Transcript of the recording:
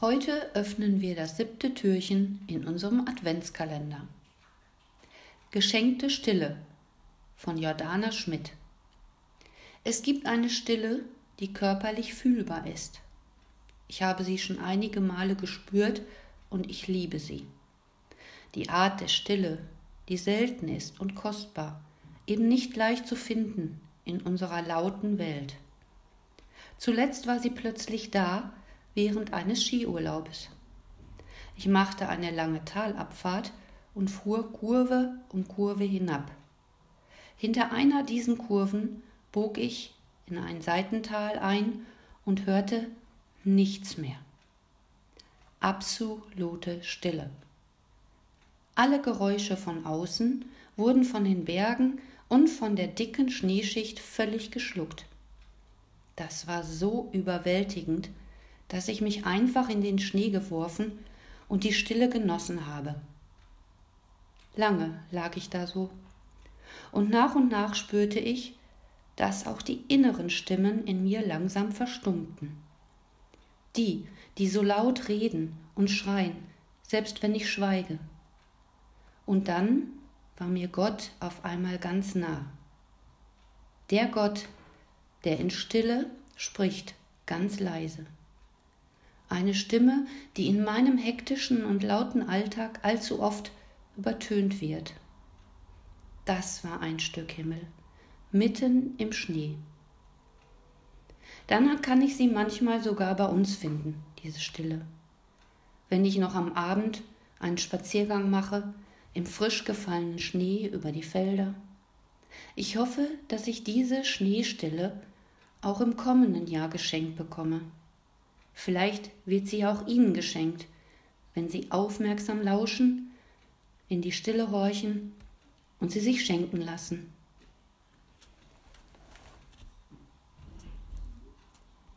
Heute öffnen wir das siebte Türchen in unserem Adventskalender. Geschenkte Stille von Jordana Schmidt. Es gibt eine Stille, die körperlich fühlbar ist. Ich habe sie schon einige Male gespürt und ich liebe sie. Die Art der Stille, die selten ist und kostbar, eben nicht leicht zu finden in unserer lauten Welt. Zuletzt war sie plötzlich da, während eines Skiurlaubes. Ich machte eine lange Talabfahrt und fuhr Kurve um Kurve hinab. Hinter einer diesen Kurven bog ich in ein Seitental ein und hörte nichts mehr. Absolute Stille. Alle Geräusche von außen wurden von den Bergen und von der dicken Schneeschicht völlig geschluckt. Das war so überwältigend, dass ich mich einfach in den Schnee geworfen und die Stille genossen habe. Lange lag ich da so, und nach und nach spürte ich, dass auch die inneren Stimmen in mir langsam verstummten. Die, die so laut reden und schreien, selbst wenn ich schweige. Und dann war mir Gott auf einmal ganz nah. Der Gott, der in Stille spricht, ganz leise. Eine Stimme, die in meinem hektischen und lauten Alltag allzu oft übertönt wird. Das war ein Stück Himmel, mitten im Schnee. Dann kann ich sie manchmal sogar bei uns finden, diese Stille. Wenn ich noch am Abend einen Spaziergang mache, im frisch gefallenen Schnee über die Felder. Ich hoffe, dass ich diese Schneestille auch im kommenden Jahr geschenkt bekomme. Vielleicht wird sie auch Ihnen geschenkt, wenn Sie aufmerksam lauschen, in die Stille horchen und sie sich schenken lassen.